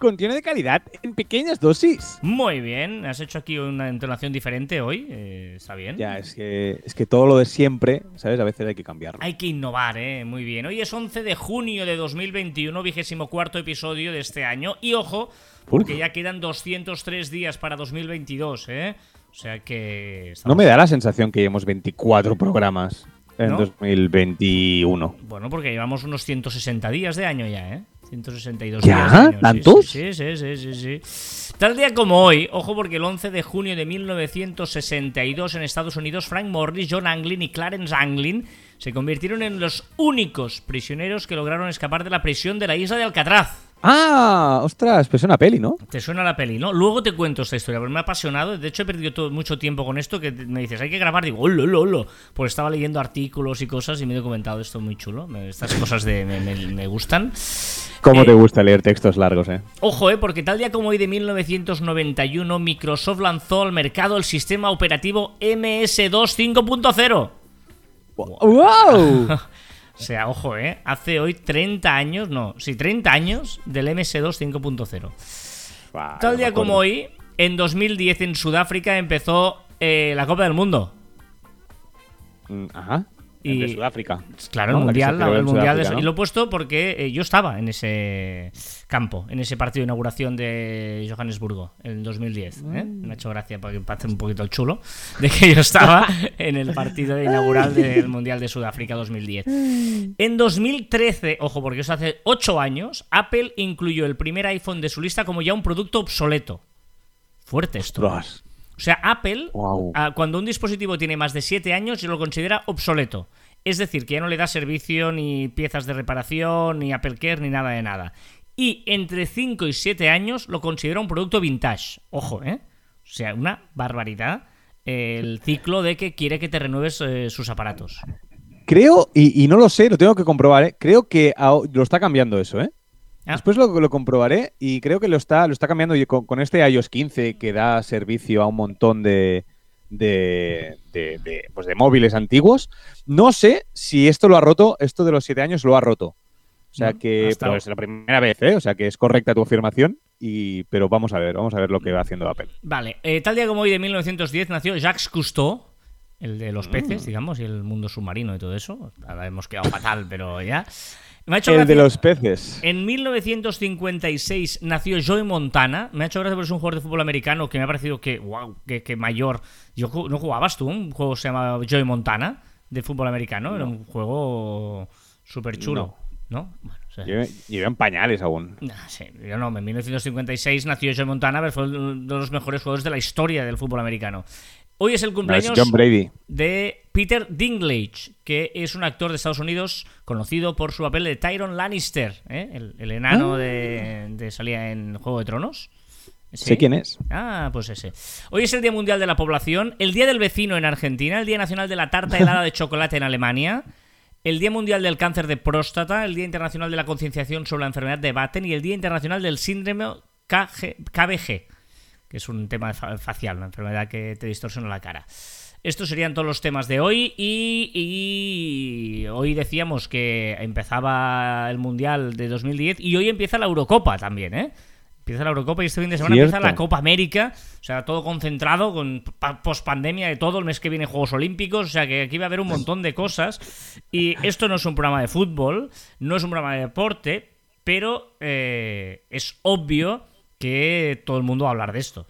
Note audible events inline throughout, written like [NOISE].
Contiene de calidad en pequeñas dosis. Muy bien, has hecho aquí una entonación diferente hoy, eh, está bien. Ya, es que, es que todo lo de siempre, ¿sabes? A veces hay que cambiarlo. Hay que innovar, ¿eh? Muy bien. Hoy es 11 de junio de 2021, vigésimo cuarto episodio de este año. Y ojo, porque ya quedan 203 días para 2022, ¿eh? O sea que... No me da la sensación que llevamos 24 programas en 2021. Bueno, porque llevamos unos 160 días de año ya, ¿eh? 162 ¿Ya? ¿Tantos? Sí sí, sí, sí, sí, sí. Tal día como hoy, ojo porque el 11 de junio de 1962 en Estados Unidos, Frank Morris, John Anglin y Clarence Anglin se convirtieron en los únicos prisioneros que lograron escapar de la prisión de la isla de Alcatraz. Ah, ostras, pues es una peli, ¿no? Te suena la peli, ¿no? Luego te cuento esta historia, porque me ha apasionado. De hecho, he perdido todo, mucho tiempo con esto. Que me dices, hay que grabar. Digo, hola, hola, hola. Porque estaba leyendo artículos y cosas y me he documentado esto muy chulo. Estas cosas de, me, me- me gustan. ¿Cómo Eh, te gusta leer textos largos, eh? Ojo, eh, porque tal día como hoy de 1991, Microsoft lanzó al mercado el sistema operativo MS2 5.0. ¡Wow! O sea, ojo, eh. Hace hoy 30 años, no, sí, 30 años del MS2 5.0 Buah, Tal día como hoy, en 2010 en Sudáfrica empezó eh, la Copa del Mundo. Mm, Ajá. Y-. De Sudáfrica. Claro, ¿No? el mundial, el mundial de- y lo he puesto porque eh, yo estaba en ese campo, en ese partido de inauguración de Johannesburgo en 2010. ¿eh? Mm. Me ha hecho gracia para que pase un poquito el chulo de que yo estaba [LAUGHS] en el partido inaugural del mundial de Sudáfrica 2010. En 2013, ojo, porque eso hace 8 años, Apple incluyó el primer iPhone de su lista como ya un producto obsoleto. Fuerte esto. Ostras. O sea, Apple, ah, cuando un dispositivo tiene más de 7 años, lo considera obsoleto. Es decir, que ya no le da servicio, ni piezas de reparación, ni Apple Care, ni nada de nada. Y entre 5 y 7 años lo considera un producto vintage. Ojo, ¿eh? O sea, una barbaridad el ciclo de que quiere que te renueves eh, sus aparatos. Creo, y, y no lo sé, lo tengo que comprobar, ¿eh? Creo que lo está cambiando eso, ¿eh? Ah. Después lo, lo comprobaré y creo que lo está, lo está cambiando y con, con este iOS 15 que da servicio a un montón de, de, de- de, pues de móviles antiguos. No sé si esto lo ha roto, esto de los 7 años lo ha roto. O sea Mm, que pero es la primera vez, ¿eh? O sea que es correcta tu afirmación, y, pero vamos a ver, vamos a ver lo que va haciendo Apple. Vale, eh, tal día como hoy de 1910 nació Jacques Cousteau, el de Mm. los peces, digamos, y el mundo submarino y todo eso. Ahora hemos quedado fatal, pero ya. Me ha hecho El de los peces. En 1956 nació Joey Montana. Me ha hecho gracia porque es un jugador de fútbol americano que me ha parecido que, wow, que, que mayor. Yo no jugabas tú un juego que se llama Joey Montana de fútbol americano. Era un juego súper chulo. ¿No? Bueno, o sea, Lleva lleva en pañales aún. sí, yo no, en 1956 nació Joey Montana, pero fue uno de los mejores jugadores de la historia del fútbol americano. Hoy es el No, es cumpleaños John Brady. de Peter Dinklage, que es un actor de Estados Unidos conocido por su papel de Tyron Lannister, ¿eh? el, el enano de, de salía en Juego de Tronos. ¿Sí? Ah. Sé quién es. Ah, pues ese. Hoy es el Día Mundial de la Población, el Día del Vecino en Argentina, el Día Nacional de la Tarta [LAUGHS] helada de chocolate en Alemania, el Día Mundial del Cáncer de Próstata, el Día Internacional de la Concienciación sobre la Enfermedad de Batten y el Día Internacional del Síndrome KG KBG, que es un tema fa- facial, una enfermedad que te distorsiona la cara. Estos serían todos los temas de hoy y, y hoy decíamos que empezaba el Mundial de 2010 y hoy empieza la Eurocopa también, ¿eh? Empieza la Eurocopa y este fin de semana Cierto. empieza la Copa América, o sea, todo concentrado con post pandemia de todo, el mes que viene Juegos Olímpicos, o sea, que aquí va a haber un montón de cosas. Y esto no es un programa de fútbol, no es un programa de deporte, pero eh, es obvio que todo el mundo va a hablar de esto.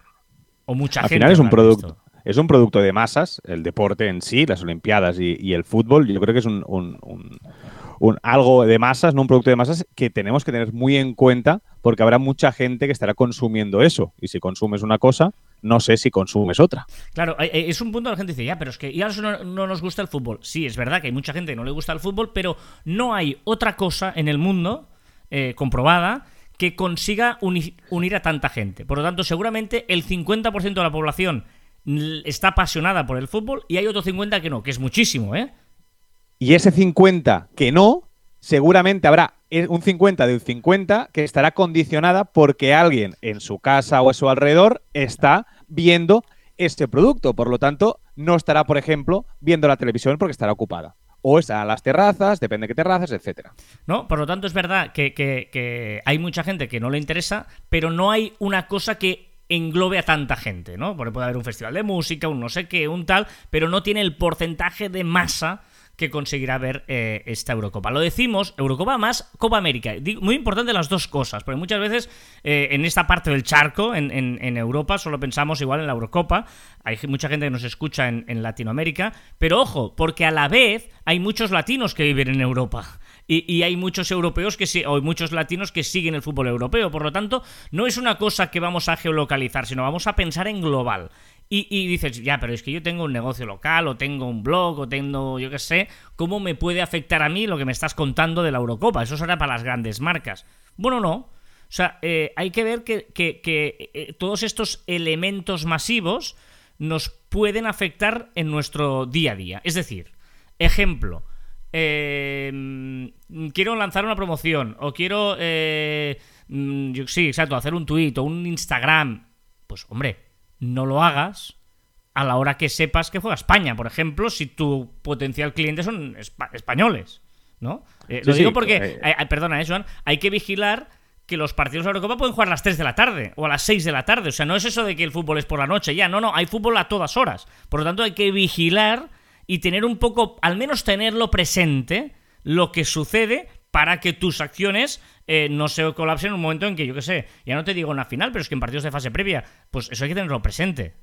O mucha Al gente. final es un producto. Es un producto de masas, el deporte en sí, las Olimpiadas y, el fútbol. Yo creo que es un, un- algo de masas, no un producto de masas que tenemos que tener muy en cuenta porque habrá mucha gente que estará consumiendo eso. Y si consumes una cosa, no sé si consumes otra. Claro, eh, eh, es un punto que la gente dice, ya, pero es que ya no, no nos gusta el fútbol. Sí, es verdad que hay mucha gente que no le gusta el fútbol, pero no hay otra cosa en el mundo eh, comprobada que consiga uni- unir a tanta gente. Por lo tanto, seguramente el 50% de la población está apasionada por el fútbol y hay otro 50% que no, que es muchísimo, ¿eh? Y ese 50 que no, seguramente habrá un 50 de un 50 que estará condicionada porque alguien en su casa o a su alrededor está viendo este producto. Por lo tanto, no estará, por ejemplo, viendo la televisión porque estará ocupada. O está a las terrazas, depende de qué terrazas, etcétera. No, por lo tanto, es verdad que, que hay mucha gente que no le interesa, pero no hay una cosa que englobe a tanta gente, ¿no? Porque puede haber un festival de música, un no sé qué, un tal, pero no tiene el porcentaje de masa que conseguirá ver eh, esta Eurocopa. Lo decimos, Eurocopa más Copa América. Muy importante las dos cosas, porque muchas veces eh, en esta parte del charco, en, Europa, solo pensamos igual en la Eurocopa. Hay mucha gente que nos escucha en, Latinoamérica, pero ojo, porque a la vez hay muchos latinos que viven en Europa. Y, hay muchos europeos que o muchos latinos que siguen el fútbol europeo. Por lo tanto, no es una cosa que vamos a geolocalizar, sino vamos a pensar en global. Y, dices, ya, pero es que yo tengo un negocio local, o tengo un blog, o tengo, yo qué sé, ¿cómo me puede afectar a mí lo que me estás contando de la Eurocopa? Eso será para las grandes marcas. Bueno, no. O sea, eh, hay que ver que, eh, todos estos elementos masivos nos pueden afectar en nuestro día a día. Es decir, ejemplo, eh, quiero lanzar una promoción, o quiero, mm, sí, exacto, hacer un tweet o un Instagram. Pues, hombre, no lo hagas a la hora que sepas que juega España, por ejemplo, si tu potencial cliente son españoles, ¿no? Eh, lo digo porque, eh, eh. perdona, eh, Joan, hay que vigilar que los partidos de Eurocopa pueden jugar a las 3 de la tarde o a las 6 de la tarde. O sea, no es eso de que el fútbol es por la noche, ya, no, no, hay fútbol a todas horas. Por lo tanto, hay que vigilar y tener un poco, al menos tenerlo presente, lo que sucede para que tus acciones eh, no se colapsen en un momento en que, yo qué sé, ya no te digo una final, pero es que en partidos de fase previa, pues eso hay que tenerlo presente.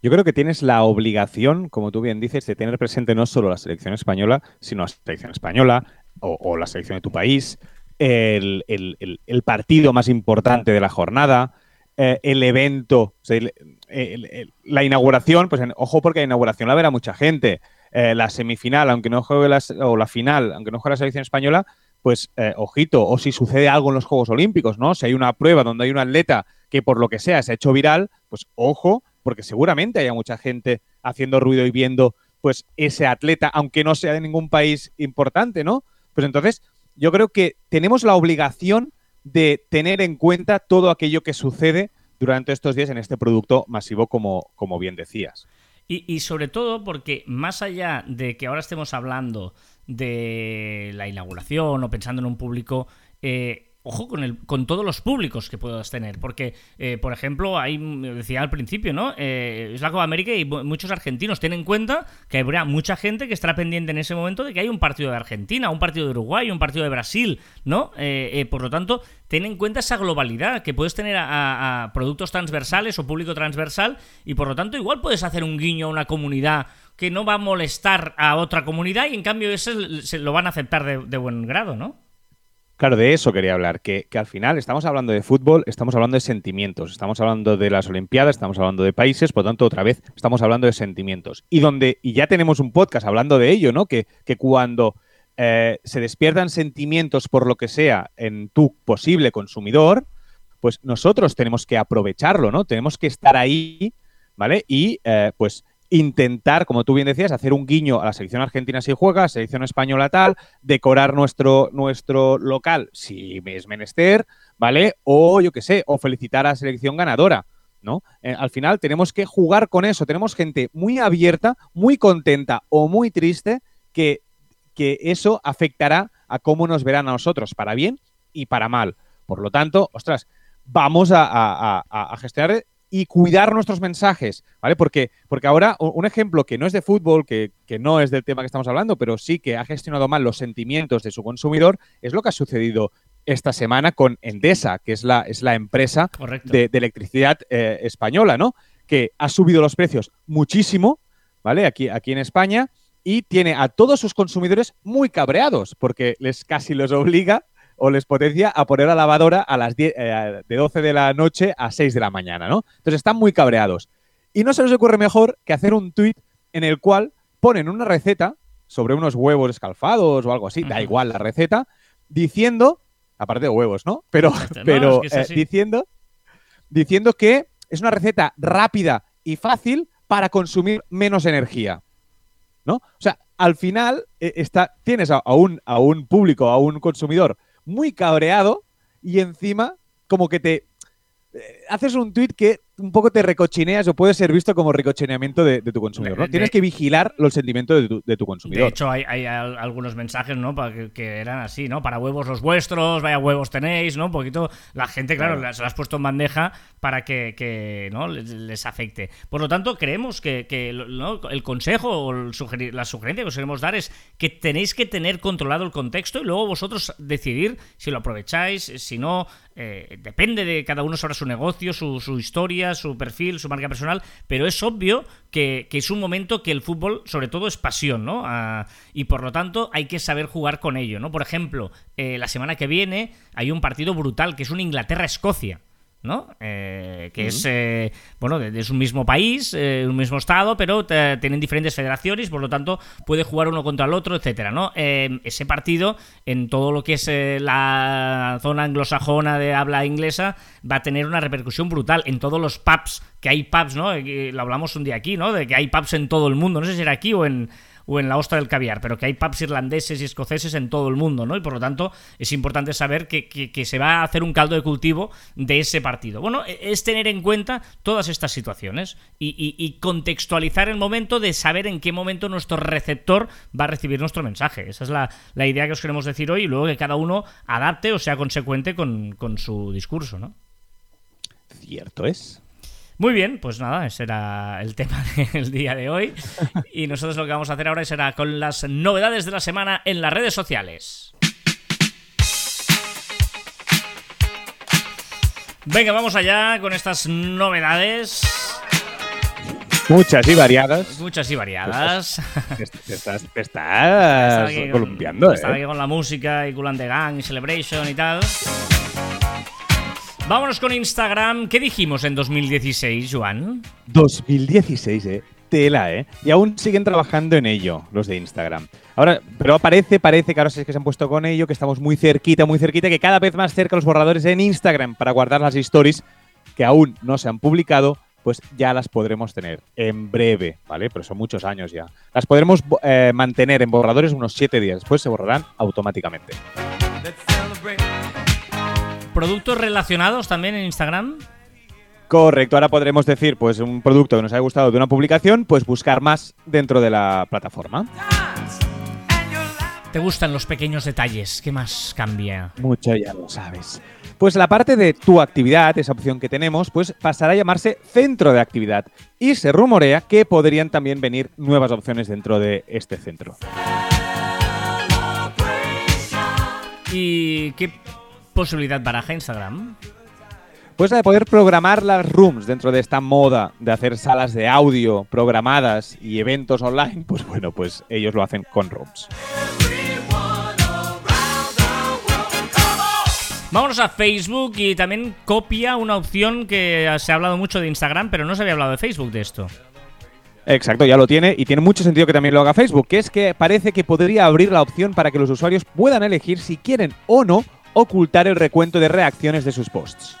Yo creo que tienes la obligación, como tú bien dices, de tener presente no solo la selección española, sino la selección española o, la selección de tu país, el, partido más importante de la jornada, eh, el evento, la inauguración, pues ojo porque la inauguración la verá mucha gente. Eh, la semifinal, aunque no juegue la, o la final, aunque no juegue la selección española, pues eh, ojito, o si sucede algo en los Juegos Olímpicos, ¿no? Si hay una prueba donde hay un atleta que por lo que sea se ha hecho viral, pues ojo, porque seguramente haya mucha gente haciendo ruido y viendo pues ese atleta, aunque no sea de ningún país importante, ¿no? Pues entonces, yo creo que tenemos la obligación de tener en cuenta todo aquello que sucede durante estos días en este producto masivo, como, como bien decías. Y, sobre todo porque más allá de que ahora estemos hablando de la inauguración o pensando en un público, eh, ojo con, el, con todos los públicos que puedas tener. Porque, eh, por ejemplo, hay, decía al principio, ¿no? Eh, es la Copa América y muchos argentinos. Ten en cuenta que habrá mucha gente que estará pendiente en ese momento de que hay un partido de Argentina, un partido de Uruguay, un partido de Brasil, ¿no? Eh, por lo tanto, ten en cuenta esa globalidad, que puedes tener a, productos transversales o público transversal y por lo tanto igual puedes hacer un guiño a una comunidad que no va a molestar a otra comunidad y en cambio ese se lo van a aceptar de buen grado, ¿no? Claro, de eso quería hablar, que, al final estamos hablando de fútbol, estamos hablando de sentimientos, estamos hablando de las Olimpiadas, estamos hablando de países, por lo tanto, otra vez estamos hablando de sentimientos. Y donde, y ya tenemos un podcast hablando de ello, ¿no? Que, que cuando eh, se despiertan sentimientos por lo que sea en tu posible consumidor, pues nosotros tenemos que aprovecharlo, ¿no? Tenemos que estar ahí, ¿vale? Y eh, pues intentar, como tú bien decías, hacer un guiño a la selección argentina si juega, a selección española tal, decorar nuestro, nuestro local si es menester, ¿vale? O yo qué sé, o felicitar a la selección ganadora, ¿no? Eh, al final tenemos que jugar con eso. Tenemos gente muy abierta, muy contenta o muy triste que, que eso afectará a cómo nos verán a nosotros, para bien y para mal. Por lo tanto, ostras, vamos a, a, a gestionar y cuidar nuestros mensajes, ¿vale? Porque, porque ahora un ejemplo que no es de fútbol, que, no es del tema que estamos hablando, pero sí que ha gestionado mal los sentimientos de su consumidor, es lo que ha sucedido esta semana con Endesa, que es la, es la empresa de, electricidad eh, española, ¿no? Que ha subido los precios muchísimo, ¿vale? Aquí, aquí en España y tiene a todos sus consumidores muy cabreados porque les casi los obliga o les potencia a poner la lavadora a las 10, eh, de 12 de la noche a 6 de la mañana, ¿no? Entonces están muy cabreados. Y no se les ocurre mejor que hacer un tweet en el cual ponen una receta sobre unos huevos escalfados o algo así, da igual la receta, diciendo, aparte de huevos, ¿no? Pero, pero eh, diciendo, diciendo que es una receta rápida y fácil para consumir menos energía. ¿No? O sea, al final eh, está, tienes a, un, a un público, a un consumidor muy cabreado y encima como que te eh, haces un tweet que un poco te recochineas o puede ser visto como recochineamiento de, tu consumidor. ¿no? Tienes que vigilar los sentimientos de tu, consumidor. De hecho, hay, algunos mensajes ¿no? Para que, eran así, ¿no? Para huevos los vuestros, vaya huevos tenéis, ¿no? Un poquito. La gente, claro, se las has puesto en bandeja para que, ¿no? les, afecte. Por lo tanto, creemos que, el consejo o la sugerencia que os queremos dar es que tenéis que tener controlado el contexto y luego vosotros decidir si lo aprovecháis, si no. Eh, depende de cada uno sobre su negocio, su, su historia su perfil, su marca personal, pero es obvio que, es un momento que el fútbol, sobre todo, es pasión, ¿no? Ah, y por lo tanto hay que saber jugar con ello, ¿no? Por ejemplo, eh, la semana que viene hay un partido brutal que es un Inglaterra-Escocia. ¿No? Eh, que es, eh, bueno, es un mismo país, eh, un mismo estado, pero tienen diferentes federaciones, por lo tanto puede jugar uno contra el otro, etcétera, ¿no? ese partido, en todo lo que es la zona anglosajona de habla inglesa, va a tener una repercusión brutal en todos los pubs, que hay pubs, ¿no? lo hablamos un día aquí, ¿no? De que hay pubs en todo el mundo, no sé si era aquí o en, o en la ostra del caviar, pero que hay pubs irlandeses y escoceses en todo el mundo, ¿no? Y por lo tanto es importante saber que, se va a hacer un caldo de cultivo de ese partido. Bueno, e, es tener en cuenta todas estas situaciones y, contextualizar el momento de saber en qué momento nuestro receptor va a recibir nuestro mensaje. Esa es la, idea que os queremos decir hoy y luego que cada uno adapte o sea consecuente con, con su discurso, ¿no? Cierto es. Muy bien, pues nada, ese era el tema [LAUGHS] del día de hoy. Y nosotros lo que vamos a hacer ahora será con las novedades de la semana en las redes sociales. Venga, vamos allá con estas novedades. Muchas y variadas. Muchas y variadas. estás, estás, columpiando, ¿eh? aquí con la música y Kulan de Gang y Celebration y tal. Vámonos con Instagram. ¿Qué dijimos en 2016, Joan? 2016, eh. Tela, ¿eh? Y aún siguen trabajando en ello, los de Instagram. Ahora, pero parece, parece que ahora que se han puesto con ello, que estamos muy cerquita, muy cerquita, que cada vez más cerca los borradores en Instagram para guardar las stories que aún no se han publicado, pues ya las podremos tener en breve, ¿vale? Pero son muchos años ya. Las podremos eh, mantener en borradores unos 7 días, después se borrarán automáticamente. ¿Productos relacionados también en Instagram? Correcto, ahora podremos decir, pues un producto que nos haya gustado de una publicación, pues buscar más dentro de la plataforma. ¿Te gustan los pequeños detalles? ¿Qué más cambia? Mucho, ya lo sabes. Pues la parte de tu actividad, esa opción que tenemos, pues pasará a llamarse centro de actividad. Y se rumorea que podrían también venir nuevas opciones dentro de este centro. ¿Y qué posibilidad baraja Instagram? Pues la de poder programar las rooms dentro de esta moda de hacer salas de audio programadas y eventos online, pues bueno, pues ellos lo hacen con rooms. Vámonos a Facebook y también copia una opción que se ha hablado mucho de Instagram, pero no se había hablado de Facebook de esto. Exacto, ya lo tiene y tiene mucho sentido que también lo haga Facebook, que es que parece que podría abrir la opción para que los usuarios puedan elegir si quieren o no ocultar el recuento de reacciones de sus posts.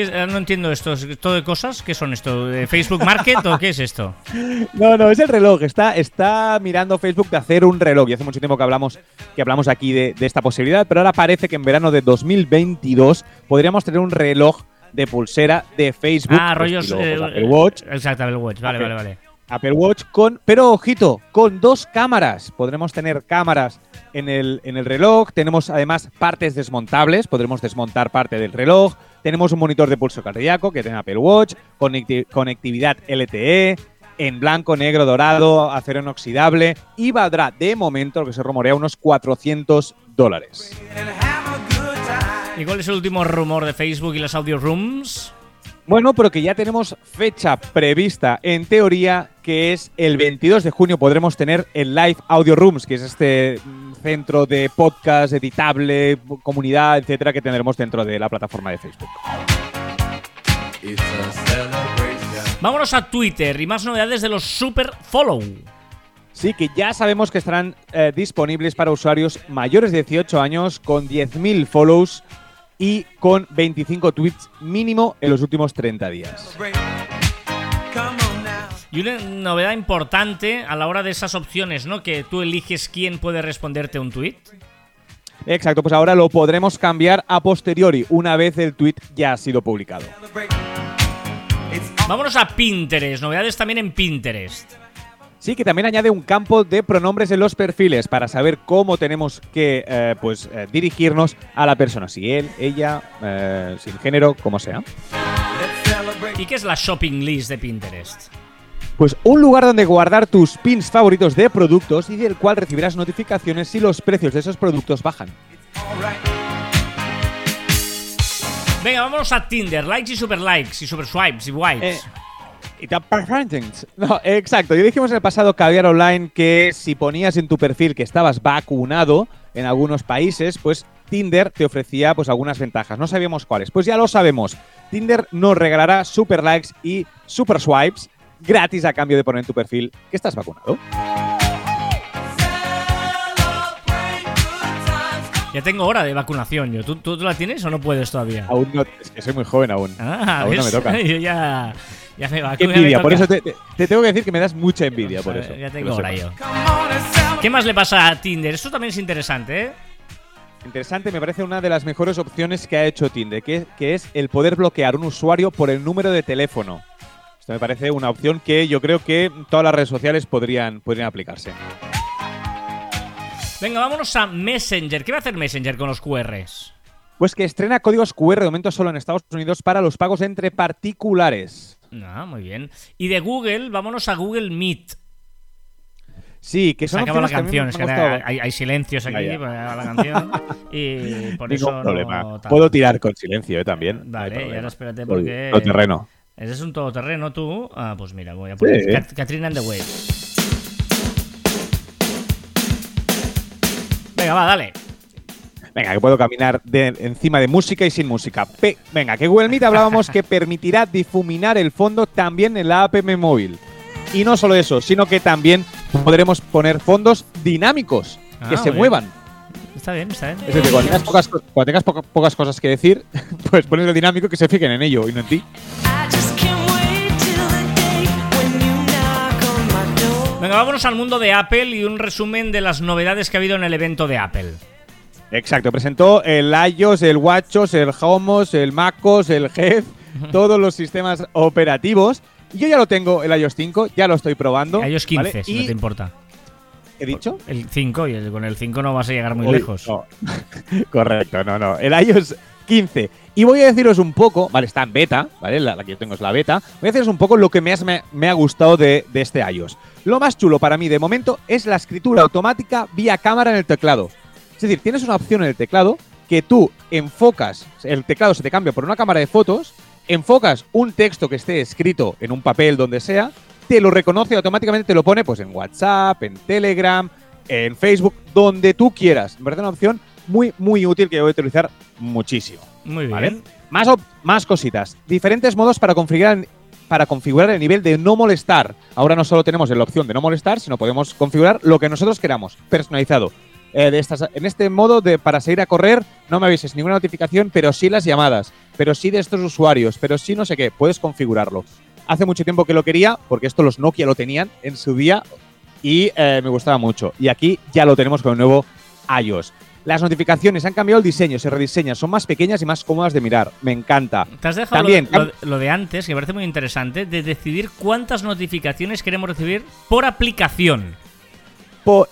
Eh, no entiendo esto. ¿Todo de cosas? ¿Qué son esto? ¿De Facebook Market o qué es esto? [LAUGHS] No, no, es el reloj. Está, está mirando Facebook de hacer un reloj. Y hace mucho tiempo que hablamos, que hablamos aquí de, esta posibilidad, pero ahora parece que en verano de 2022 podríamos tener un reloj de pulsera de Facebook. Ah, rollos. Eh, Apple Watch. Exacto, Apple Watch. Vale, vale, vale. Apple Watch con, pero ojito, con dos cámaras. Podremos tener cámaras en el, en el reloj. Tenemos además partes desmontables. Podremos desmontar parte del reloj. Tenemos un monitor de pulso cardíaco que tiene Apple Watch, conectividad LTE, en blanco, negro, dorado, acero inoxidable y valdrá de momento, lo que se rumorea, unos 400 dólares. ¿Y cuál es el último rumor de Facebook y las audio rooms? Bueno, pero que ya tenemos fecha prevista en teoría, que es el 22 de junio podremos tener el Live Audio Rooms, que es este mm, centro de podcast editable, comunidad, etcétera, que tendremos dentro de la plataforma de Facebook. Vámonos a Twitter y más novedades de los Super Follow. Sí, que ya sabemos que estarán eh, disponibles para usuarios mayores de 18 años con 10.000 follows y con 25 tweets mínimo en los últimos 30 días. Y una novedad importante a la hora de esas opciones, ¿no? Que tú eliges quién puede responderte un tweet. Exacto, pues ahora lo podremos cambiar a posteriori, una vez el tweet ya ha sido publicado. Vámonos a Pinterest, novedades también en Pinterest. Sí, que también añade un campo de pronombres en los perfiles para saber cómo tenemos que eh, pues, eh, dirigirnos a la persona, si él, ella, eh, sin género, como sea. ¿Y qué es la shopping list de Pinterest? Pues un lugar donde guardar tus pins favoritos de productos y del cual recibirás notificaciones si los precios de esos productos bajan. Venga, vámonos a Tinder. Likes y super likes y super swipes y wipes. No, exacto. Yo dijimos en el pasado Caviar Online que si ponías en tu perfil que estabas vacunado en algunos países, pues Tinder te ofrecía pues algunas ventajas. No sabíamos cuáles. Pues ya lo sabemos. Tinder nos regalará super likes y super swipes gratis a cambio de poner en tu perfil que estás vacunado. Ya tengo hora de vacunación yo. ¿Tú, tú, la tienes o no puedes todavía? Aún no, es que soy muy joven aún. Ah, aún no me toca. [LAUGHS] yo ya, ya me vacuno. envidia, por eso te, tengo que decir que me das mucha envidia por eso. Ya tengo hora yo. ¿Qué más le pasa a Tinder? Esto también es interesante, ¿eh? Interesante, me parece una de las mejores opciones que ha hecho Tinder, que, que es el poder bloquear un usuario por el número de teléfono. Esto me parece una opción que yo creo que todas las redes sociales podrían, podrían aplicarse. Venga, vámonos a Messenger. ¿Qué va a hacer Messenger con los QRs? Pues que estrena códigos QR de momento solo en Estados Unidos para los pagos entre particulares. Ah, muy bien. Y de Google, vámonos a Google Meet. Sí, que son Se acaba la canción, es que hay, silencios aquí para la canción y [LAUGHS] por eso problema. No, Puedo tirar con silencio ¿eh? también. Vale, y ahora espérate porque... Todo terreno. Ese es un todoterreno tú. Ah, pues mira, voy a poner Katrina and the Waves. Venga, va, dale. Venga, que puedo caminar de, encima de música y sin música. venga, que Google Meet hablábamos que permitirá difuminar el fondo también en la app móvil. Y no solo eso, sino que también podremos poner fondos dinámicos que ah, se muevan. Está bien, está bien. Es decir, cuando tengas, pocas, cuando tengas pocas cosas que decir, [LAUGHS] pues pones el dinámico que se fijen en ello y no en ti. Venga, vámonos al mundo de Apple y un resumen de las novedades que ha habido en el evento de Apple. Exacto, presentó el iOS, el WatchOS, el HomeOS, el MacOS, el Head, todos los sistemas operativos. Yo ya lo tengo, el iOS 5, ya lo estoy probando. iOS 15, si no te importa. ¿He dicho? El 5, y con el 5 no vas a llegar muy lejos. [LAUGHS] Correcto, no, no. El iOS 15. Y voy a deciros un poco, vale, está en beta, ¿vale? La, que yo tengo es la beta. Voy a deciros un poco lo que me, me, ha gustado de, de, este iOS. Lo más chulo para mí de momento es la escritura automática vía cámara en el teclado. Es decir, tienes una opción en el teclado que tú enfocas, el teclado se te cambia por una cámara de fotos, enfocas un texto que esté escrito en un papel donde sea, te lo reconoce y automáticamente te lo pone pues en WhatsApp, en Telegram, en Facebook, donde tú quieras. Me parece una opción muy, muy útil que voy a utilizar muchísimo. Muy bien. Más, más cositas. Diferentes modos para configurar, para configurar el nivel de no molestar. Ahora no solo tenemos la opción de no molestar, sino podemos configurar lo que nosotros queramos, personalizado. Eh, de estas, en este modo de para seguir a correr no me avises ninguna notificación, pero sí las llamadas, pero sí de estos usuarios, pero sí no sé qué, puedes configurarlo. Hace mucho tiempo que lo quería, porque esto los Nokia lo tenían en su día y eh, me gustaba mucho. Y aquí ya lo tenemos con el nuevo iOS. Las notificaciones han cambiado el diseño, se rediseñan, son más pequeñas y más cómodas de mirar. Me encanta. Te has dejado También, lo, de antes, que me parece muy interesante, de decidir cuántas notificaciones queremos recibir por aplicación.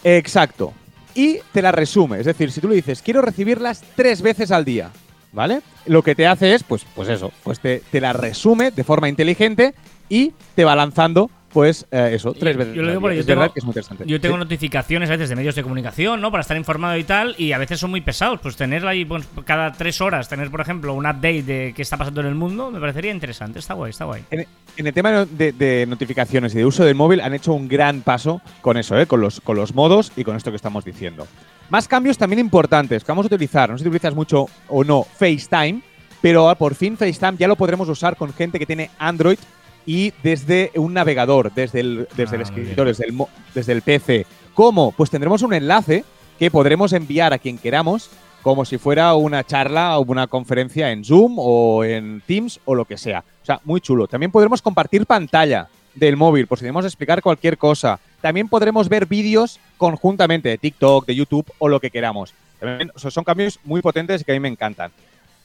exacto. Y te la resume. Es decir, si tú le dices, quiero recibirlas tres veces al día, ¿vale? Lo que te hace es, pues, pues eso, pues te, te la resume de forma inteligente y te va lanzando pues eh, eso, tres veces. Yo lo es verdad que es muy interesante. Yo tengo notificaciones a veces de medios de comunicación, ¿no? Para estar informado y tal, y a veces son muy pesados. Pues tener ahí pues, cada tres horas, tener, por ejemplo, un update de qué está pasando en el mundo, me parecería interesante. Está guay, está guay. En, el tema de, notificaciones y de uso del móvil han hecho un gran paso con eso, ¿eh? Con los, con los modos y con esto que estamos diciendo. Más cambios también importantes que vamos a utilizar. No sé si utilizas mucho o no FaceTime, pero por fin FaceTime ya lo podremos usar con gente que tiene Android y desde un navegador, desde el, desde el ah, escritorio, desde el, desde el PC. ¿Cómo? Pues tendremos un enlace que podremos enviar a quien queramos como si fuera una charla o una conferencia en Zoom o en Teams o lo que sea. O sea, muy chulo. También podremos compartir pantalla. del móvil, por si tenemos que explicar cualquier cosa. También podremos ver vídeos conjuntamente de TikTok, de YouTube o lo que queramos. También, o sea, son cambios muy potentes que a mí me encantan.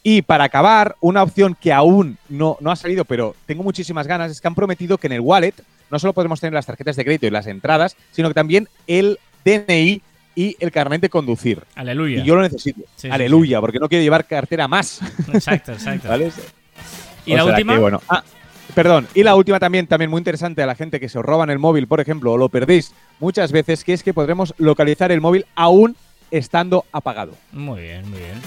Y para acabar, una opción que aún no, no ha salido, pero tengo muchísimas ganas, es que han prometido que en el wallet no solo podemos tener las tarjetas de crédito y las entradas, sino que también el DNI y el carnet de conducir. Aleluya. Y yo lo necesito. Sí, sí, Aleluya, porque no quiero llevar cartera más. Exacto, exacto. [LAUGHS] ¿Vale? ¿Y O la última? que, bueno. Ah, perdón. Y la última también, también muy interesante a la gente que se os roban el móvil, por ejemplo, o lo perdéis muchas veces, que es que podremos localizar el móvil aún estando apagado. Muy bien, muy bien.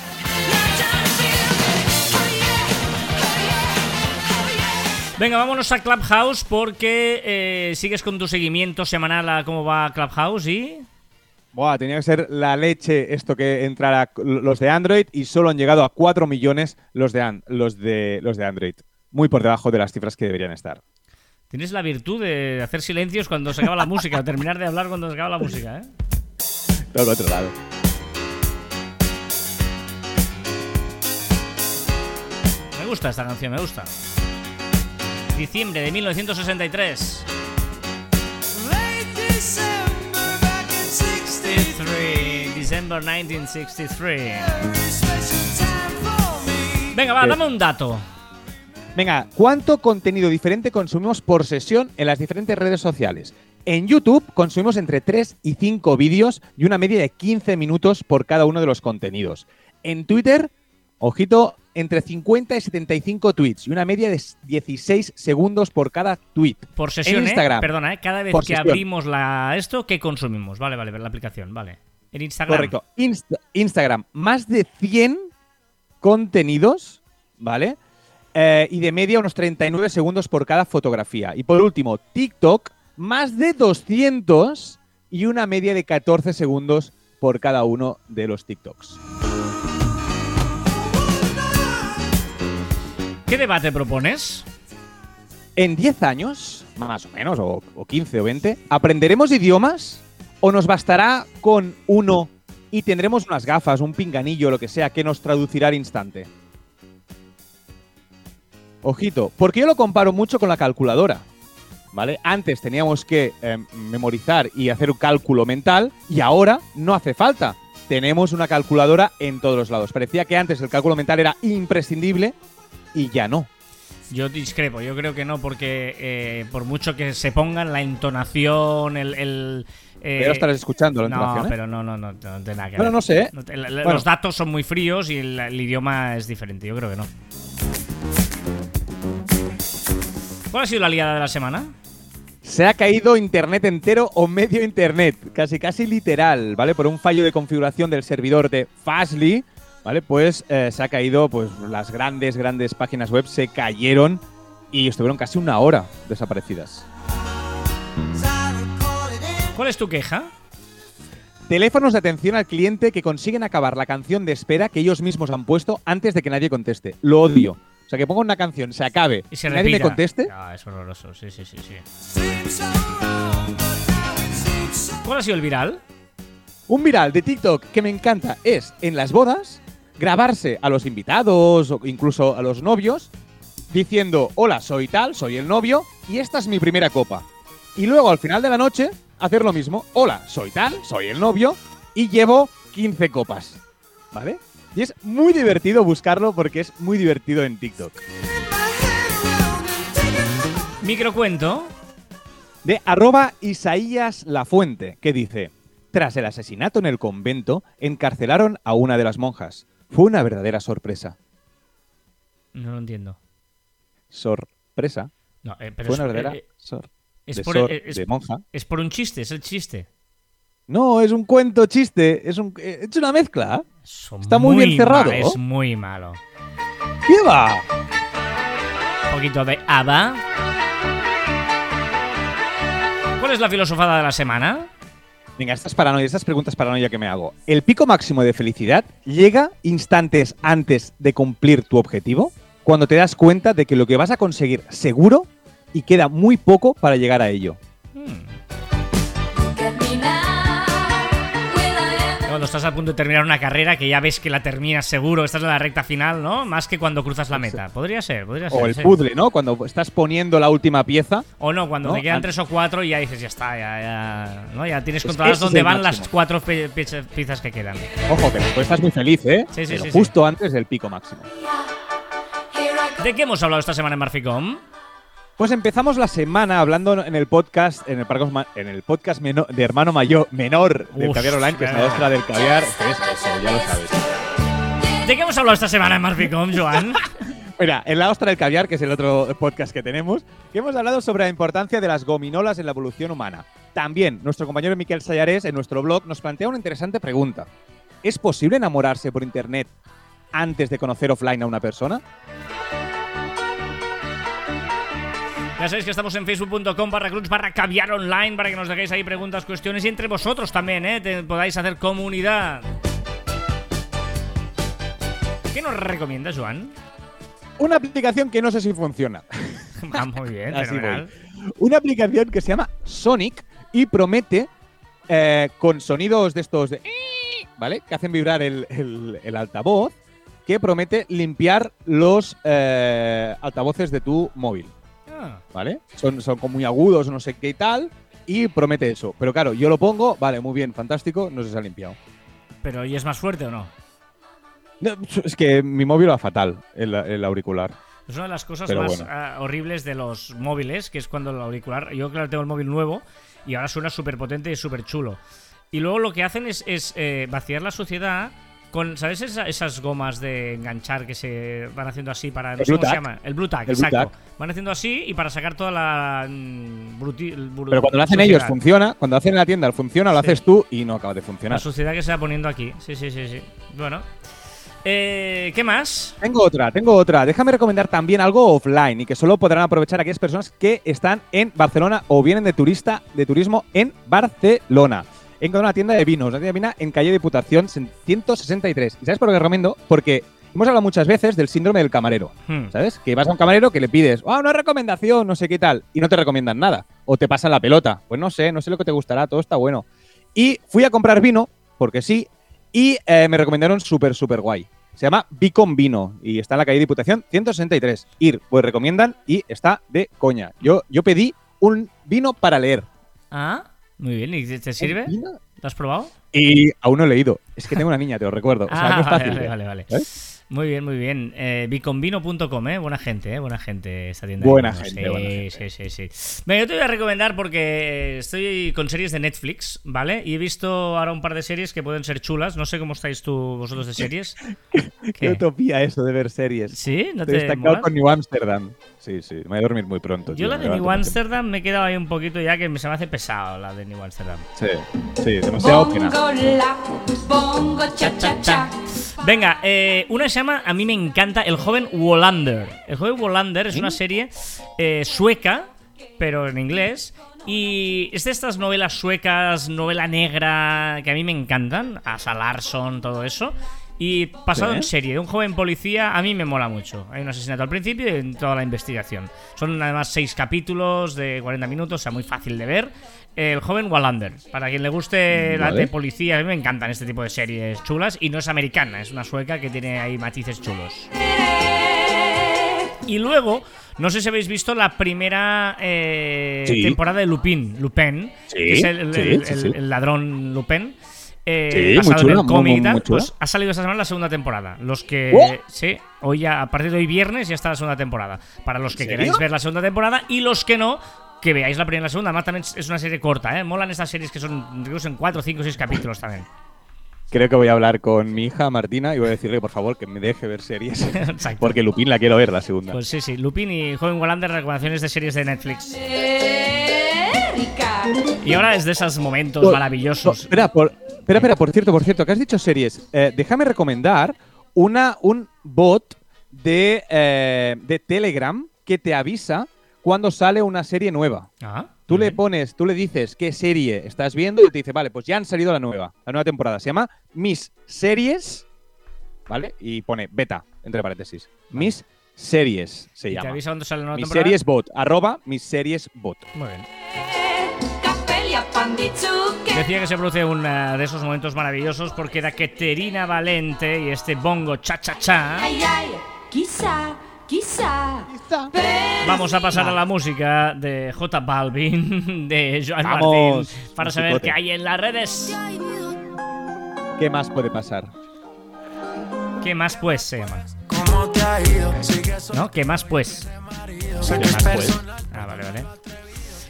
Venga, vámonos a Clubhouse porque eh, sigues con tu seguimiento semanal a cómo va Clubhouse y... Buah, tenía que ser la leche esto que entrara los de Android y solo han llegado a 4 millones los de, An- los de, los de Android. Muy por debajo de las cifras que deberían estar. Tienes la virtud de hacer silencios cuando se acaba la música, o terminar de hablar cuando se acaba la música, ¿eh? Todo otro lado. Me gusta esta canción, me gusta. Diciembre de 1963. Late December back in 63. 63, December 1963. Very special time for me. Venga, va, dame un dato. Venga, ¿cuánto contenido diferente consumimos por sesión en las diferentes redes sociales? En YouTube consumimos entre 3 y 5 vídeos y una media de 15 minutos por cada uno de los contenidos. En Twitter, ojito, entre 50 y 75 tweets y una media de 16 segundos por cada tweet. Por sesión, En Instagram. ¿eh? Perdona, ¿eh? Cada vez que sesión. abrimos la esto, ¿qué consumimos? Vale, vale, la aplicación, vale. En Instagram. Correcto. Insta- Instagram, más de 100 contenidos, ¿vale? Eh, y de media unos 39 segundos por cada fotografía. Y por último, TikTok, más de 200 y una media de 14 segundos por cada uno de los TikToks. ¿Qué debate propones? En 10 años, más o menos, o, o 15 o 20, ¿aprenderemos idiomas o nos bastará con uno y tendremos unas gafas, un pinganillo, lo que sea, que nos traducirá al instante? Ojito, porque yo lo comparo mucho con la calculadora. ¿Vale? Antes teníamos que eh, memorizar y hacer un cálculo mental y ahora no hace falta. Tenemos una calculadora en todos los lados. Parecía que antes el cálculo mental era imprescindible y ya no. Yo discrepo, yo creo que no, porque eh, por mucho que se pongan la entonación, el. el eh, lo estarás escuchando la no, entonación, ¿eh? pero no, no, no, no tiene nada que Bueno, ver. no sé, ¿eh? No la- Bueno. Los datos son muy fríos y el, el idioma es diferente, yo creo que no. ¿Cuál ha sido la liada de la semana? Se ha caído internet entero o medio internet, casi casi literal, ¿vale? Por un fallo de configuración del servidor de Fastly, ¿vale? Pues eh, se ha caído, pues las grandes, grandes páginas web se cayeron y estuvieron casi una hora desaparecidas. ¿Cuál es tu queja? Teléfonos de atención al cliente que consiguen acabar la canción de espera que ellos mismos han puesto antes de que nadie conteste. Lo odio. O sea, que ponga una canción, se acabe Y se nadie me conteste. Ah, es horroroso, sí, sí, sí, sí. ¿Cuál ha sido el viral? Un viral de TikTok que me encanta es en las bodas grabarse a los invitados o incluso a los novios diciendo, hola, soy tal, soy el novio y esta es mi primera copa. Y luego al final de la noche hacer lo mismo, hola, soy tal, soy el novio y llevo 15 copas. ¿Vale? Y es muy divertido buscarlo porque es muy divertido en TikTok. Microcuento. de arroba Isaías Lafuente, que dice, tras el asesinato en el convento, encarcelaron a una de las monjas. Fue una verdadera sorpresa. No lo entiendo. Sorpresa. No, eh, pero Fue es, una verdadera eh, sor- es de, por- sor- eh, es- de monja. es por un chiste, es el chiste. No, es un cuento chiste, es, un, eh, es una mezcla. Son Está muy bien cerrado. Es muy malo. ¿Qué va? Un poquito de ABBA. ¿Cuál es la filosofada de la semana? Venga, estas paranoias, estas preguntas paranoia que me hago. ¿El pico máximo de felicidad llega instantes antes de cumplir tu objetivo? Cuando te das cuenta de que lo que vas a conseguir seguro y queda muy poco para llegar a ello. Hmm. Estás a punto de terminar una carrera que ya ves que la terminas seguro, estás en la recta final, ¿no? Más que cuando cruzas la meta. Podría ser, podría ser. O el sí. puzzle, ¿no? Cuando estás poniendo la última pieza. O no, cuando ¿no? te quedan An- tres o cuatro y ya dices, ya está, ya, ya, ¿no? ya tienes Pues controladas dónde van las cuatro piezas que quedan. Ojo, que después estás muy feliz, ¿eh? Sí, sí, Pero sí, sí. justo antes del pico máximo. ¿De qué hemos hablado esta semana en Marficom? Pues empezamos la semana hablando en el podcast, en el, parcos ma- en el podcast meno- de hermano mayor, menor del Uf, caviar online, que es la ostra del caviar. ¿Qué es eso? Ya lo sabes. ¿De qué hemos hablado esta semana en Marficom, Joan? [LAUGHS] Mira, en la ostra del caviar, que es el otro podcast que tenemos, que hemos hablado sobre la importancia de las gominolas en la evolución humana. También, nuestro compañero Miquel Sayarés, en nuestro blog, nos plantea una interesante pregunta. ¿Es posible enamorarse por internet antes de conocer offline a una persona? Ya sabéis que estamos en facebook.com barra cruz barra caviar online para que nos dejéis ahí preguntas, cuestiones y entre vosotros también, ¿eh? Te- podáis hacer comunidad. ¿Qué nos recomienda, Joan? Una aplicación que no sé si funciona. [LAUGHS] Ah, muy bien, [LAUGHS] Así. Una aplicación que se llama Sonic y promete eh, con sonidos de estos de ¿vale? Que hacen vibrar el, el- el altavoz, que promete limpiar los eh, altavoces de tu móvil, Ah, ¿vale? Son, son como muy agudos, no sé qué y tal, y promete eso. Pero claro, yo lo pongo, vale, muy bien, fantástico, no se se ha limpiado. pero ¿y es más fuerte o no? No, es que mi móvil va fatal, el, el auricular. Es una de las cosas Pero más bueno. ah, horribles de los móviles, que es cuando el auricular. Yo, claro, tengo el móvil nuevo y ahora suena súper potente y súper chulo. Y luego lo que hacen es, es, eh, vaciar la suciedad con, ¿sabes? Esa- esas gomas de enganchar que se van haciendo así para. No El sé cómo se llama. El Blue Tack, El Blue exacto. Tack. Van haciendo así y para sacar toda la. mm, bruti- el bru- Pero cuando lo hacen suciedad. ellos funciona, cuando hacen en la tienda funciona, lo Sí. haces tú y no acaba de La funcionar. suciedad que se va poniendo aquí. Sí, sí, sí, sí. Bueno. Eh, ¿Qué más? Tengo otra, tengo otra. Déjame recomendar también algo offline y que solo podrán aprovechar aquellas personas que están en Barcelona o vienen de turista de turismo en Barcelona. He encontrado una tienda de vinos, una tienda de vino en calle Diputación 163. ¿Y sabes por qué recomiendo? Porque hemos hablado muchas veces del síndrome del camarero. Hmm. ¿Sabes? Que vas a un camarero que le pides, ah, una recomendación, no sé qué tal, y no te recomiendan nada. O te pasan la pelota. Pues no sé, no sé lo que te gustará, todo está bueno. Y fui a comprar vino, porque sí, y eh, me recomendaron súper, súper guay. Se llama Bicon Vino y está en la calle Diputación 163. Ir, pues recomiendan y está de coña. Yo, yo pedí un vino para leer. Ah, muy bien. ¿Y te- sirve? ¿Lo has probado? Y aún no he leído. Es que tengo una niña, te lo recuerdo. O sea, ah, no es [LAUGHS] vale, fácil. vale, vale, vale. ¿Eh? Muy bien, muy bien. Eh, biconvino.com, ¿eh? Buena gente, ¿eh? Buena gente esta tienda. Buena de gente, sí, buena gente. Sí, sí, sí. Venga, yo te voy a recomendar porque estoy con series de Netflix, ¿vale? Y he visto ahora un par de series que pueden ser chulas. No sé cómo estáis tú, vosotros de series. [LAUGHS] Qué ¿Qué? utopía eso de ver series. ¿Sí? ¿No te destacado mola? con New Amsterdam. Sí, sí. Me voy a dormir muy pronto. Yo tío, la de New Amsterdam me he quedado ahí un poquito ya que se me hace pesado la de New Amsterdam. Sí, sí, demasiado pena. Bongo la, bongo cha cha cha. Venga, eh, una se llama, a mí me encanta, El joven Wallander. El joven Wallander es una serie eh, sueca, pero en inglés. Y es de estas novelas suecas, novela negra, que a mí me encantan. Asa Larsson, todo eso. Y pasado en serie, de un joven policía, a mí me mola mucho. Hay un asesinato al principio y en toda la investigación. Son además seis capítulos de 40 minutos, o sea, muy fácil de ver. El joven Wallander. Para quien le guste la Vale. de policía, a mí me encantan este tipo de series chulas. Y no es americana, es una sueca que tiene ahí matices chulos. Y luego, no sé si habéis visto la primera eh, Sí. temporada de Lupin, Lupin, Sí, que es el, sí, el- el ladrón Lupin. Eh, Sí, muy basado chula, en el muy, cómic muy, y tal, muy chula. pues ha salido esta semana la segunda temporada. Los que. ¡Oh! Sí, hoy ya, a partir de hoy viernes ya está la segunda temporada. Para los que ¿En queráis ver la segunda temporada y los que no, que veáis la primera y la segunda. Además, también es una serie corta, ¿eh? Molan estas series que son, creo son 4, 5, 6 capítulos también. Creo que voy a hablar con mi hija Martina y voy a decirle, por favor, que me deje ver series. [LAUGHS] Exacto. Porque Lupin la quiero ver, la segunda. Pues sí, sí. Lupin y Joven Wallander, recomendaciones de series de Netflix. Erika. Y ahora es de esos momentos maravillosos. No, espera, por, espera, espera, por cierto, por cierto, que has dicho series. Eh, déjame recomendar una, un bot de, eh, de Telegram que te avisa cuando sale una serie nueva. Ah, Tú le pones, tú le dices qué serie estás viendo y te dice, vale, pues ya han salido la nueva, la nueva temporada. Se llama Mis Series, ¿vale? Y pone beta, entre paréntesis. Mis Series se Y te llama. avisa cuando sale la nueva Mis temporada. Series Bot, arroba Mis Series Bot. Muy bien. Decía que se produce uno de esos momentos maravillosos porque era Caterina Valente y este bongo cha cha cha. Ay, ay, quizá, quizá. Vamos a pasar a la música de J Balvin, [LAUGHS] de Joan Vamos, Martín, para saber qué hay en las redes. ¿Qué más puede pasar? ¿Qué más pues se llama? ¿No? ¿Qué más pues? Sé ¿Qué que más, pues? Ah, vale, vale.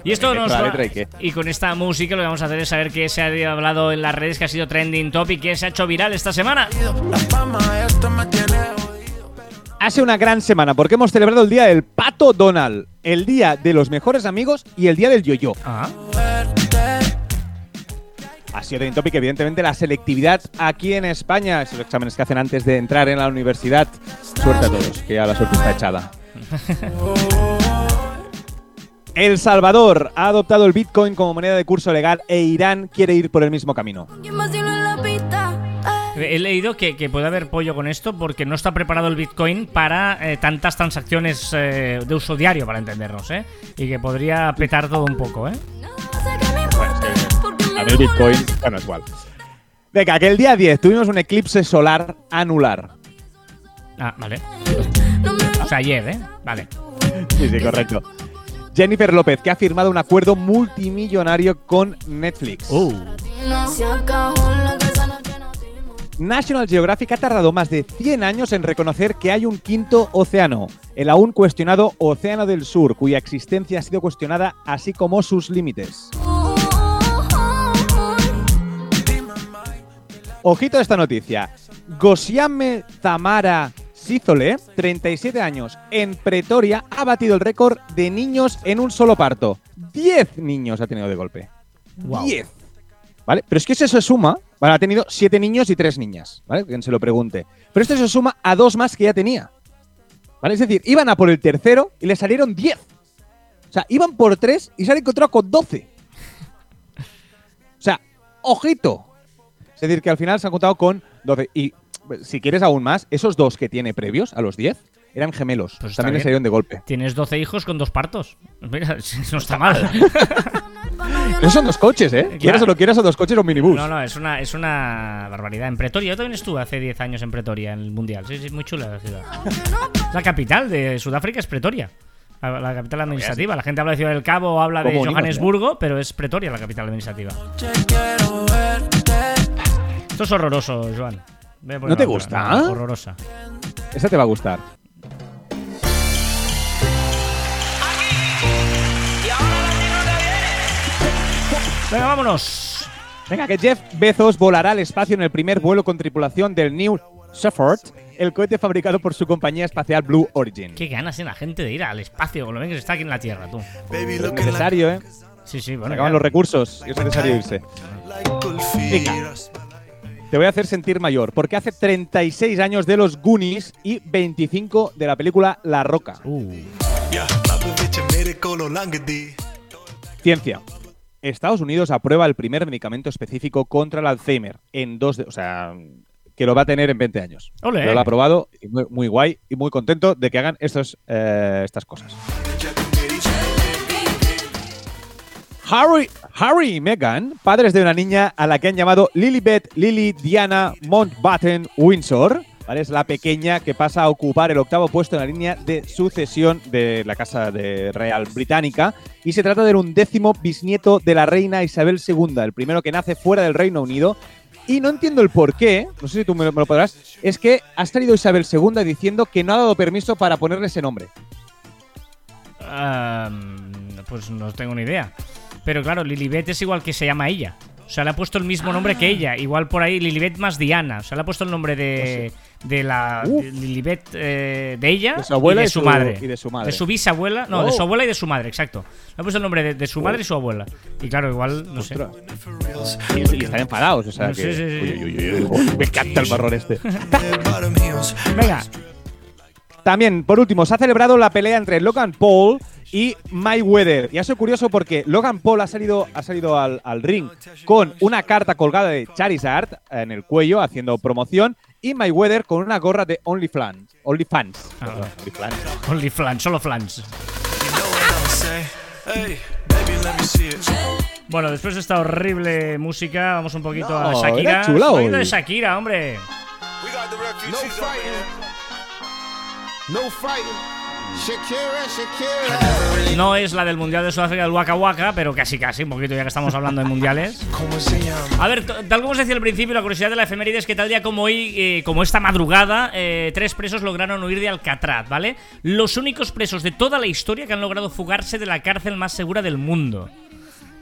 Y esto ¿Qué nos letra, va- letra y qué? y con esta música lo que vamos a hacer es saber qué se ha hablado en las redes, que ha sido trending topic, qué se ha hecho viral esta semana. La fama esto me tiene jodido. Hace una gran semana porque hemos celebrado el día del Pato Donald, el día de los mejores amigos y el día del yo-yo. Ah, Ha sido trending topic, evidentemente, la selectividad aquí en España. Esos exámenes que hacen antes de entrar en la universidad. Suerte a todos, que ya la suerte está echada. [LAUGHS] El Salvador ha adoptado el Bitcoin como moneda de curso legal e Irán quiere ir por el mismo camino. He leído que, que puede haber pollo con esto porque no está preparado el Bitcoin para eh, tantas transacciones eh, de uso diario, para entendernos, ¿eh? Y que podría petar todo un poco, ¿eh? No sé qué me importa, porque me A mí el. Bitcoin, bueno, es igual. Venga, que el día 10 tuvimos un eclipse solar anular. Ah, vale. O sea, ayer, ¿eh? Vale. Sí, sí, correcto. Jennifer López, que ha firmado un acuerdo multimillonario con Netflix. Nacimos. National Geographic ha tardado más de 100 años en reconocer que hay un quinto océano, el aún cuestionado Océano del Sur, cuya existencia ha sido cuestionada, así como sus límites. Ojito a esta noticia. Gosiame Tamara Sízole, 37 años, en Pretoria, ha batido el récord de niños en un solo parto. 10 niños ha tenido de golpe. Guau. 10. ¿Vale? Pero es que eso se suma. Vale, ha tenido 7 niños y 3 niñas. ¿Vale? Quien se lo pregunte. Pero esto se suma a dos más que ya tenía. ¿Vale? Es decir, iban a por el tercero y le salieron 10. O sea, iban por 3 y se han encontrado con 12. O sea, ojito. Es decir, que al final se han contado con 12. Y si quieres aún más, esos dos que tiene previos a los 10 eran gemelos. Pues También le salieron de golpe. Tienes 12 hijos con dos partos. Mira, [LAUGHS] no está [LAUGHS] mal. Esos son dos coches, ¿eh? Quieras o no quieras, son dos coches o un minibús. No, no, es una, es una barbaridad. En Pretoria, yo también estuve hace 10 años en Pretoria, en el Mundial. Sí, sí, muy chula la ciudad. La capital de Sudáfrica es Pretoria. La, la capital administrativa. La gente habla de Ciudad del Cabo o habla de ¿Cómo unimos, Johannesburgo, pero es Pretoria la capital administrativa. Esto es horroroso, Joan. ¿No te otra. gusta? No, horrorosa. Esa te va a gustar. Venga, vámonos. Venga, que Jeff Bezos volará al espacio en el primer vuelo con tripulación del New Shepard, el cohete fabricado por su compañía espacial Blue Origin. Qué ganas en la gente de ir al espacio, con lo bien que se está aquí en la Tierra, tú. Baby, Es necesario, ¿eh? Sí, sí, Se bueno. acaban ya. los recursos y es necesario irse. Venga. Te voy a hacer sentir mayor, porque hace 36 años de los Goonies y 25 de la película La Roca. Uh. Ciencia. Estados Unidos aprueba el primer medicamento específico contra el Alzheimer en dos, de- o sea, que lo va a tener en 20 años. Pero lo ha aprobado y muy, muy guay y muy contento de que hagan estos, eh, estas cosas. Harry, Harry y Meghan, padres de una niña a la que han llamado Lilibet Lily Diana Mountbatten Windsor, ¿vale? es la pequeña que pasa a ocupar el octavo puesto en la línea de sucesión de la Casa de Real Británica y se trata de un décimo bisnieto de la reina Isabel II, el primero que nace fuera del Reino Unido. Y no entiendo el por qué, no sé si tú me lo, podrás, es que ha salido Isabel II diciendo que no ha dado permiso para ponerle ese nombre. Pues no tengo ni idea. Pero claro, Lilibet es igual que se llama ella. O sea, le ha puesto el mismo nombre que ella. Igual por ahí, Lilibet más Diana. O sea, le ha puesto el nombre de, de la de Lilibet eh, de ella De su abuela y de y su, madre. y de su madre. De su bisabuela. No, de Oh. su abuela y de su madre, exacto. Le ha puesto el nombre de, de su madre y su abuela. Y claro, igual, no sé. Y, y están enfadados, o sea Sí, que... sí, sí. Uy, uy, uy, uy, me encanta el marrón este. Venga, También, por último, se ha celebrado la pelea entre Logan Paul y Mayweather. Y ha sido curioso porque Logan Paul ha salido, ha salido al, al ring con una carta colgada de Charizard en el cuello haciendo promoción y Mayweather con una gorra de OnlyFans. OnlyFans. Ah. OnlyFans. only solo flans. You know what I'ma say. Hey, baby, let me see it. Bueno, después de esta horrible música, vamos un poquito No, a Shakira. un poquito de Shakira, hombre. We got the No fighting. No fighting. No es la del Mundial de Sudáfrica del Waka Waka, pero casi casi, un poquito ya que estamos hablando de mundiales. A ver, tal como os decía al principio, la curiosidad de la efeméride es que tal día como hoy, eh, como esta madrugada, eh, tres presos lograron huir de Alcatraz, ¿vale? Los únicos presos de toda la historia que han logrado fugarse de la cárcel más segura del mundo.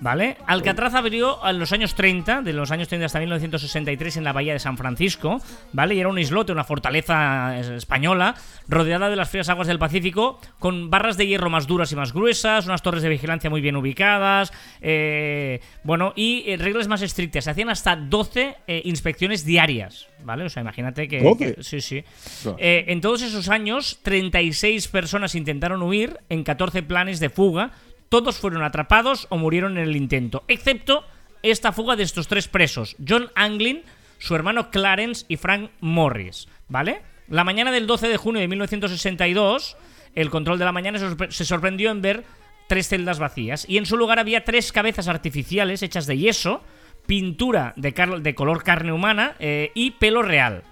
¿Vale? Alcatraz abrió en los años 30, de los años 30 hasta 1963 en la bahía de San Francisco, ¿vale? Y era un islote, una fortaleza española, rodeada de las frías aguas del Pacífico, con barras de hierro más duras y más gruesas, unas torres de vigilancia muy bien ubicadas, eh, bueno, y eh, reglas más estrictas. Se hacían hasta 12 eh, inspecciones diarias, ¿vale? O sea, imagínate que... Sí, sí. No. Eh, en todos esos años, 36 personas intentaron huir en 14 planes de fuga. Todos fueron atrapados o murieron en el intento, excepto esta fuga de estos tres presos: John Anglin, su hermano Clarence y Frank Morris. ¿Vale? La mañana del 12 de junio de 1962, el control de la mañana se sorpre- se sorprendió en ver tres celdas vacías y en su lugar había tres cabezas artificiales hechas de yeso, pintura de color carne humana eh, y pelo real.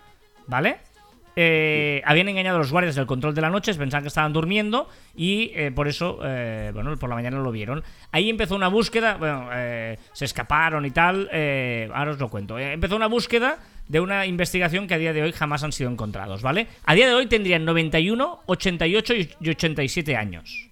¿Vale? Eh, habían engañado a los guardias del control de la noche, pensaban que estaban durmiendo y eh, por eso, eh, bueno, por la mañana lo vieron. Ahí empezó una búsqueda, bueno, se escaparon y tal, ahora os lo cuento. Empezó una búsqueda de una investigación que a día de hoy jamás han sido encontrados, ¿vale? A día de hoy tendrían 91, 88 y y 87 años.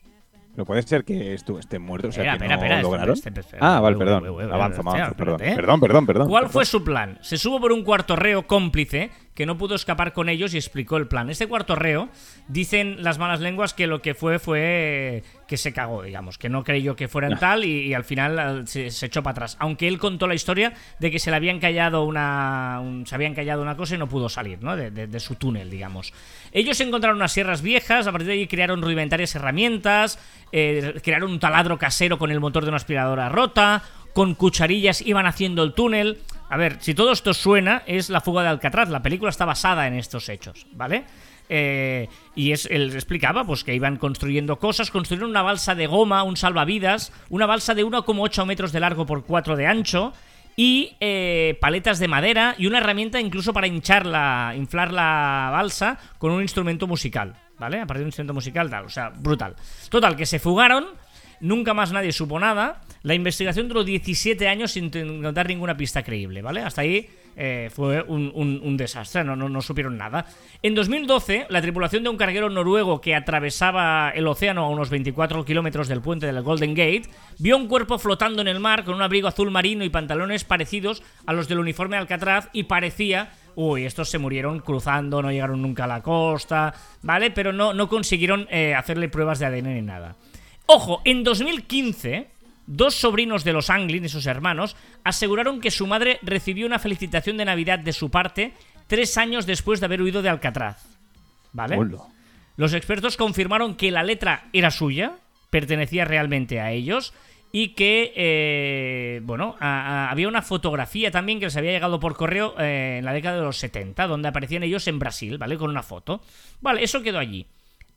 No puede ser que estén muertos, o sea, que no lograron. ah, vale, perdón. Avanza, avanza, perdón. Perdón, perdón, perdón. ¿Cuál perdón. fue su plan? Se subo por un cuarto reo cómplice que no pudo escapar con ellos y explicó el plan. Este cuarto reo, dicen las malas lenguas que lo que fue fue que se cagó, digamos, que no creyó que fueran tal y, y al final se, se echó para atrás. Aunque él contó la historia de que se le habían callado una, un- se habían callado una cosa y no pudo salir, ¿no? De, de- de su túnel, digamos. Ellos encontraron unas sierras viejas, a partir de ahí crearon rudimentarias herramientas, eh, crearon un taladro casero con el motor de una aspiradora rota, con cucharillas iban haciendo el túnel. A ver, si todo esto suena, es la fuga de Alcatraz. La película está basada en estos hechos, ¿vale? Eh, y es, él explicaba pues que iban construyendo cosas, construyeron una balsa de goma, un salvavidas, una balsa de 1,8 metros de largo por 4 de ancho y eh, paletas de madera y una herramienta incluso para hinchar la, inflar la balsa con un instrumento musical, ¿vale? A partir de un instrumento musical, tal, o sea, brutal. Total, que se fugaron, nunca más nadie supo nada. La investigación duró 17 años sin encontrar ninguna pista creíble, ¿vale? Hasta ahí eh, fue un, desastre, no, no, supieron nada. En 2012, la tripulación de un carguero noruego que atravesaba el océano a unos 24 kilómetros del puente del Golden Gate vio un cuerpo flotando en el mar con un abrigo azul marino y pantalones parecidos a los del uniforme Alcatraz y parecía Uy, estos se murieron cruzando, no llegaron nunca a la costa, ¿vale? Pero no, no consiguieron eh, hacerle pruebas de ADN ni nada. Ojo, en 2015, dos sobrinos de los Anglin, esos hermanos, aseguraron que su madre recibió una felicitación de Navidad de su parte tres años después de haber huido de Alcatraz. ¿Vale? Hola. Los expertos confirmaron que la letra era suya, pertenecía realmente a ellos y que, eh, bueno, a- a- había una fotografía también que les había llegado por correo eh, en la década de los 70, donde aparecían ellos en Brasil, ¿vale? Con una foto. Vale, eso quedó allí.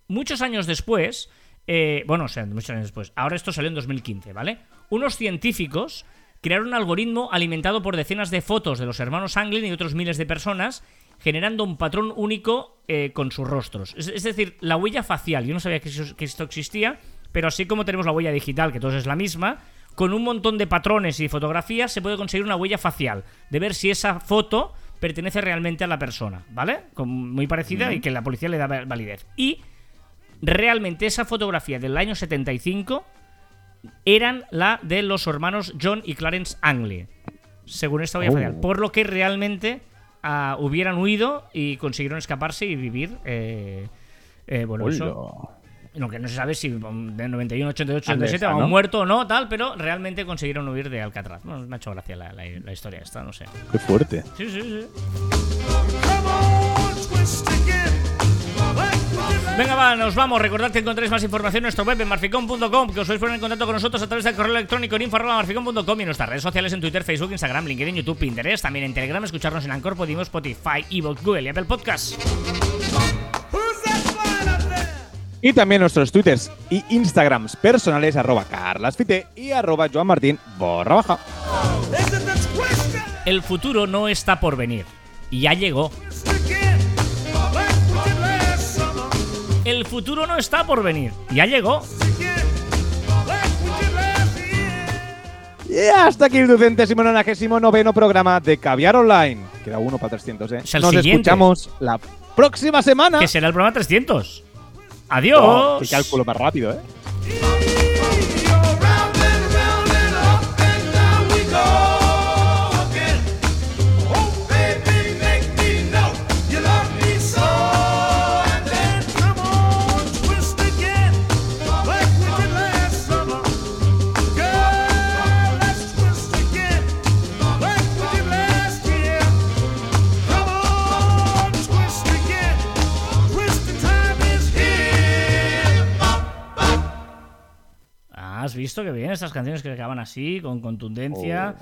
Muchos años después, eh, bueno, o sea, muchos años después, ahora esto salió en 2015, ¿vale? Unos científicos crearon un algoritmo alimentado por decenas de fotos de los hermanos Anglin y otros miles de personas, generando un patrón único eh, con sus rostros. Es, es decir, la huella facial. Yo no sabía que, eso- que esto existía, pero así como tenemos la huella digital, que todos es la misma, con un montón de patrones y fotografías se puede conseguir una huella facial, de ver si esa foto pertenece realmente a la persona, ¿vale? Con- muy parecida y que la policía le da va- validez. Y realmente esa fotografía del año 75 eran la de los hermanos John y Clarence Angley, según esta huella Oh. facial. Por lo que realmente ah, hubieran huido y consiguieron escaparse y vivir. eh, eh, bueno, eso. Lo que no se sabe si um, de 91, 88, Han 87 dejado, han ¿no? muerto o no, tal, pero realmente consiguieron huir de Alcatraz. Bueno, me ha hecho gracia la, la- la historia esta, no sé. Qué fuerte. Sí, sí, sí. Venga, va, nos vamos. Recordad que encontráis más información en nuestro web en marficom.com, que os podéis poner en contacto con nosotros a través del correo electrónico en info.marficom.com y en nuestras redes sociales en Twitter, Facebook, Instagram, LinkedIn, YouTube, Pinterest, también en Telegram, escucharnos en Anchor, Podimo, Spotify, Evox, Google y Apple Podcasts. Who's that flying up there? Y también nuestros twitters y instagrams personales, arroba carlasfite y arroba joanmartin barra baja. El futuro no está por venir. Y ya llegó. El futuro no está por venir. Ya llegó. Y hasta aquí el ducentésimo nonagésimo noveno programa de Caviar Online. Queda uno para 300, ¿eh? Es Nos siguiente. escuchamos la próxima semana. Que será el programa 300. Adiós. Oh, qué cálculo más rápido, ¿eh? Visto que bien estas canciones que acaban así, con contundencia?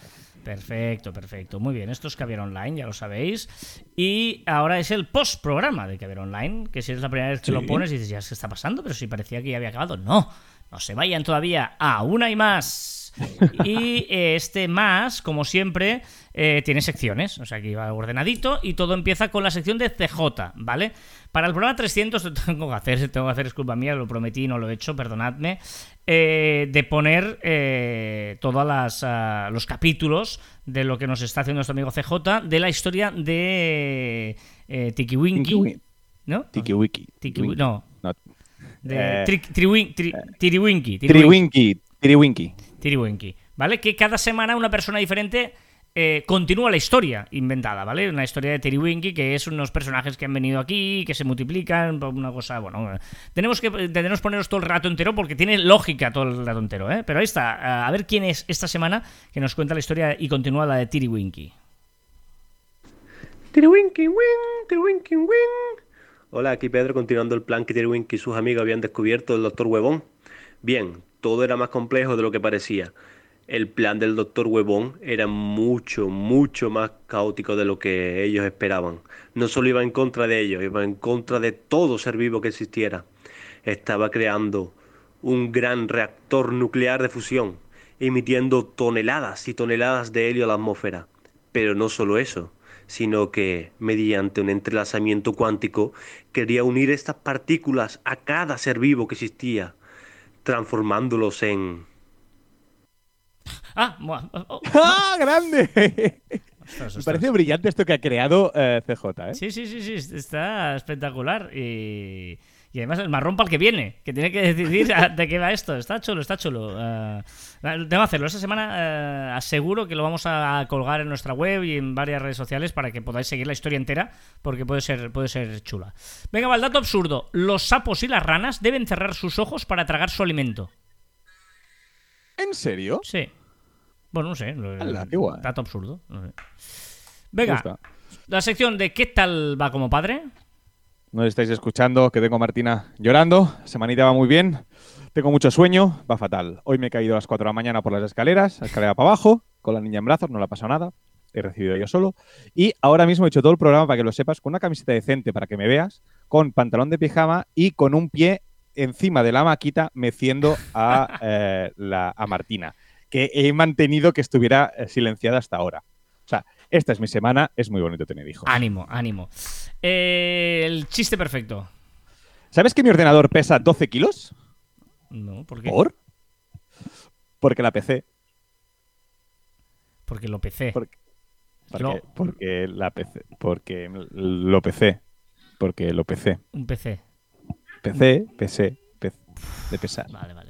Perfecto, perfecto. Muy bien, esto es Caviar Online, ya lo sabéis. Y ahora es el post-programa de Caviar Online, que si es la primera vez que Sí. lo pones y dices, ya, ¿qué está pasando? Pero si parecía que ya había acabado. No, no se vayan todavía. Aún hay más. Y eh, este más, como siempre, eh, tiene secciones. O sea, aquí va ordenadito y todo empieza con la sección de CJ, ¿vale? Para el programa 300 lo [LAUGHS] tengo que hacer, tengo que hacer, es culpa mía, lo prometí, no lo he hecho, perdonadme, eh, de poner eh, todos las, ah, los capítulos de lo que nos está haciendo nuestro amigo CJ de la historia de eh, Tiki Winky, ¿no? Tiki Wiki. Tiki Wi- no, No. de Tri- Tri- Tiriwinky, Tiriwinky. Tiriwinky. Tiriwinky. Tiriwinky, ¿vale? Que cada semana una persona diferente eh, continúa la historia inventada, ¿vale? Una historia de Tiriwinky que es unos personajes que han venido aquí, que se multiplican, una cosa, bueno, eh, tenemos que tenemos poneros todo el rato entero porque tiene lógica todo el rato entero, ¿eh? Pero ahí está, a ver quién es esta semana que nos cuenta la historia y continúa la de Tiriwinky. Tiriwinky wing, tiriwinky wing. Hola, aquí Pedro, continuando el plan que Tiriwinky y sus amigos habían descubierto del Doctor Huevón. Bien, todo era más complejo de lo que parecía. El plan del Doctor Huevón era mucho, mucho más caótico de lo que ellos esperaban. No solo iba en contra de ellos, iba en contra de todo ser vivo que existiera. Estaba creando un gran reactor nuclear de fusión, emitiendo toneladas y toneladas de helio a la atmósfera. Pero no solo eso, sino que mediante un entrelazamiento cuántico quería unir estas partículas a cada ser vivo que existía, transformándolos en... Ah, mua- oh, [LAUGHS] ¡Ah, grande! ostras, Me parece brillante esto que ha creado eh, CJ, ¿eh? Sí, sí, sí, sí, está espectacular. Y, y además el marrón para el que viene, que tiene que decidir de qué va esto. Está chulo, está chulo. Eh, tengo que hacerlo. Esta semana eh, aseguro que lo vamos a colgar en nuestra web y en varias redes sociales para que podáis seguir la historia entera, porque puede ser, puede ser chula. Venga, va el dato absurdo. Los sapos y las ranas deben cerrar sus ojos para tragar su alimento. ¿En serio? Sí. Bueno, no sé. guay. Dato absurdo. no sé. Me Venga, la sección de ¿qué tal va como padre? No estáis escuchando que tengo a Martina llorando. Semanita va muy bien. Tengo mucho sueño, va fatal. Hoy me he caído a las 4 de la mañana por las escaleras, escalera para abajo, con la niña en brazos, no le ha pasado nada. He recibido yo solo. Y ahora mismo he hecho todo el programa para que lo sepas, con una camiseta decente para que me veas, con pantalón de pijama y con un pie encima de la maquita meciendo a, [LAUGHS] eh, la, a Martina, que he mantenido que estuviera eh, silenciada hasta ahora. O sea, esta es mi semana, es muy bonito tener hijos. Ánimo, ánimo. Eh, el chiste perfecto. ¿Sabes que mi ordenador pesa 12 kilos? No, ¿por qué? ¿Por? Porque la PC. Porque lo PC. Porque, porque, No. porque la PC. Porque lo PC. Porque lo PC. Un PC. PC, PC, PC de pesar. Vale, vale.